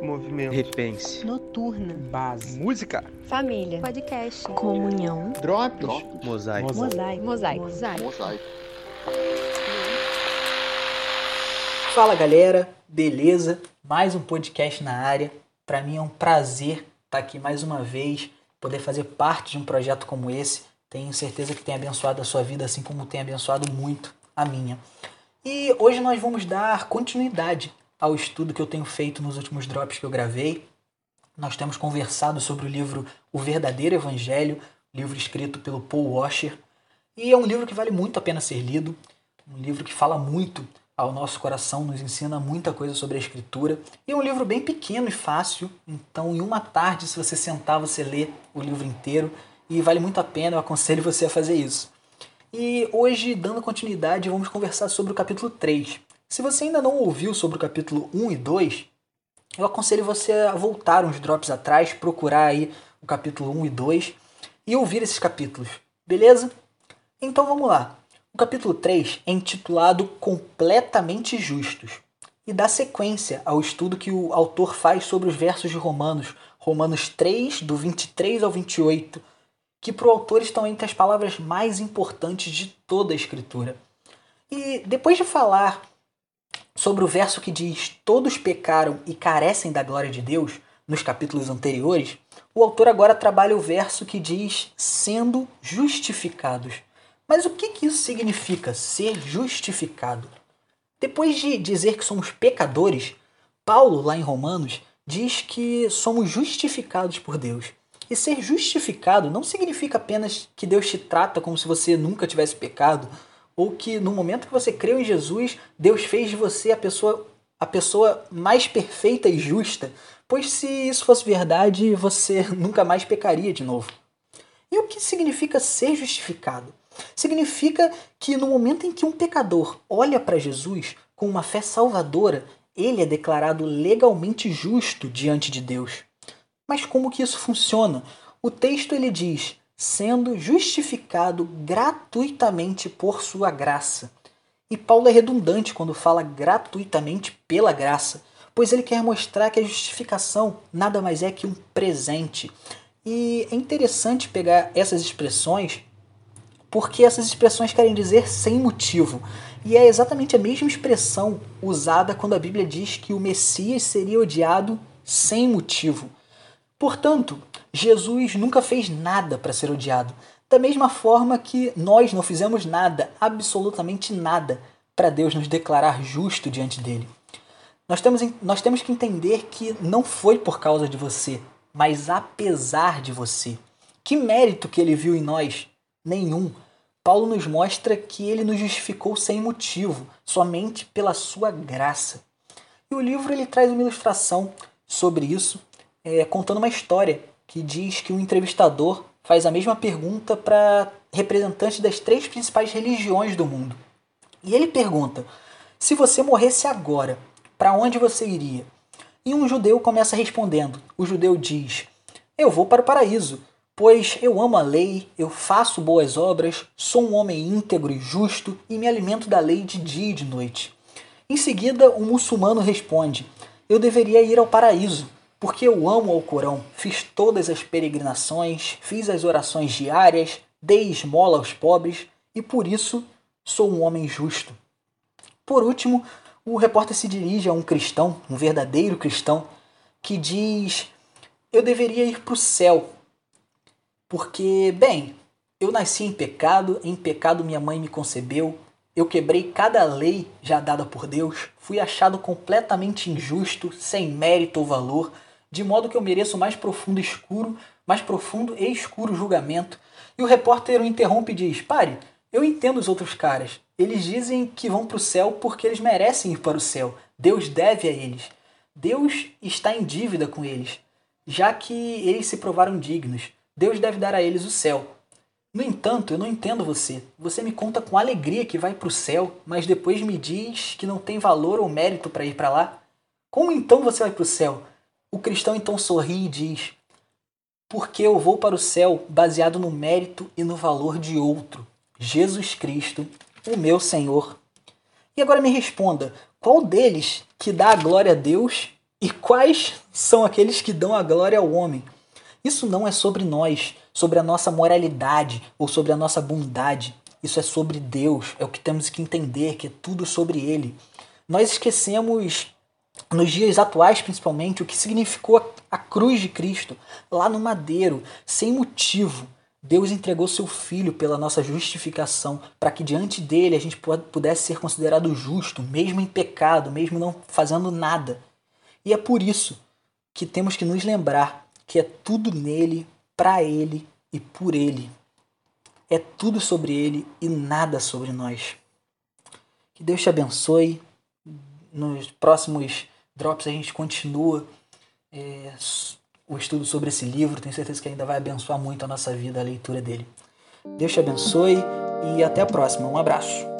Movimento. Repense. Noturna. Base. Música. Família. Podcast. Comunhão. Drops. Mosaico. Mosaico. Mosaico. Mosaico. Fala galera, beleza? Mais um podcast na área. Para mim é um prazer estar aqui mais uma vez, poder fazer parte de um projeto como esse. Tenho certeza que tem abençoado a sua vida, assim como tem abençoado muito a minha. E hoje nós vamos dar continuidade ao estudo que eu tenho feito nos últimos drops que eu gravei. Nós temos conversado sobre o livro O Verdadeiro Evangelho, livro escrito pelo Paul Washer. E é um livro que vale muito a pena ser lido, um livro que fala muito ao nosso coração, nos ensina muita coisa sobre a escritura. E é um livro bem pequeno e fácil, então em uma tarde, se você sentar, você lê o livro inteiro e vale muito a pena, eu aconselho você a fazer isso. E hoje, dando continuidade, vamos conversar sobre o capítulo 3. Se você ainda não ouviu sobre o capítulo 1 e 2, eu aconselho você a voltar uns drops atrás, procurar aí o capítulo 1 e 2 e ouvir esses capítulos, beleza? Então vamos lá. O capítulo 3 é intitulado Completamente Justos e dá sequência ao estudo que o autor faz sobre os versos de Romanos, Romanos 3, do 23 ao 28, que para o autor estão entre as palavras mais importantes de toda a Escritura. E depois de falar sobre o verso que diz todos pecaram e carecem da glória de Deus, nos capítulos anteriores, o autor agora trabalha o verso que diz sendo justificados. Mas o que, que isso significa, ser justificado? Depois de dizer que somos pecadores, Paulo, lá em Romanos, diz que somos justificados por Deus. E ser justificado não significa apenas que Deus te trata como se você nunca tivesse pecado, ou que no momento que você creu em Jesus, Deus fez de você a pessoa, a pessoa mais perfeita e justa, pois se isso fosse verdade, você nunca mais pecaria de novo. E o que significa ser justificado? Significa que no momento em que um pecador olha para Jesus com uma fé salvadora, ele é declarado legalmente justo diante de Deus. Mas como que isso funciona? O texto ele diz: sendo justificado gratuitamente por sua graça. E Paulo é redundante quando fala gratuitamente pela graça, pois ele quer mostrar que a justificação nada mais é que um presente. E é interessante pegar essas expressões porque essas expressões querem dizer sem motivo. E é exatamente a mesma expressão usada quando a Bíblia diz que o Messias seria odiado sem motivo. Portanto, Jesus nunca fez nada para ser odiado, da mesma forma que nós não fizemos nada, absolutamente nada, para Deus nos declarar justo diante dele. Nós temos, nós temos que entender que não foi por causa de você, mas apesar de você. Que mérito que ele viu em nós? Nenhum. Paulo nos mostra que ele nos justificou sem motivo, somente pela sua graça. E o livro ele traz uma ilustração sobre isso, é, contando uma história que diz que um entrevistador faz a mesma pergunta para representantes das três principais religiões do mundo. E ele pergunta: se você morresse agora, para onde você iria? E um judeu começa respondendo. O judeu diz: Eu vou para o paraíso, pois eu amo a lei, eu faço boas obras, sou um homem íntegro e justo e me alimento da lei de dia e de noite. Em seguida, o um muçulmano responde: Eu deveria ir ao paraíso, porque eu amo o Corão, fiz todas as peregrinações, fiz as orações diárias, dei esmola aos pobres e por isso sou um homem justo. Por último, o repórter se dirige a um cristão, um verdadeiro cristão, que diz: Eu deveria ir para o céu, porque, bem, eu nasci em pecado, em pecado minha mãe me concebeu, eu quebrei cada lei já dada por Deus, fui achado completamente injusto, sem mérito ou valor de modo que eu mereço mais profundo escuro, mais profundo e escuro julgamento. E o repórter o interrompe e diz: Pare, eu entendo os outros caras. Eles dizem que vão para o céu porque eles merecem ir para o céu. Deus deve a eles. Deus está em dívida com eles, já que eles se provaram dignos. Deus deve dar a eles o céu. No entanto, eu não entendo você. Você me conta com alegria que vai para o céu, mas depois me diz que não tem valor ou mérito para ir para lá. Como então você vai para o céu? O cristão então sorri e diz: Porque eu vou para o céu baseado no mérito e no valor de outro, Jesus Cristo, o meu Senhor. E agora me responda: qual deles que dá a glória a Deus E quais são aqueles que dão a glória ao homem? Isso não é sobre nós, sobre a nossa moralidade ou sobre a nossa bondade. Isso é sobre Deus, é o que temos que entender, que é tudo sobre Ele. Nós esquecemos, nos dias atuais principalmente, o que significou a cruz de Cristo, lá no madeiro, sem motivo. Deus entregou seu Filho pela nossa justificação, para que diante dele a gente pudesse ser considerado justo, mesmo em pecado, mesmo não fazendo nada. E é por isso que temos que nos lembrar que é tudo nele, para ele e por ele. É tudo sobre ele e nada sobre nós. Que Deus te abençoe. Nos próximos drops a gente continua é, o estudo sobre esse livro. Tenho certeza que ainda vai abençoar muito a nossa vida, a leitura dele. Deus te abençoe e até a próxima. Um abraço.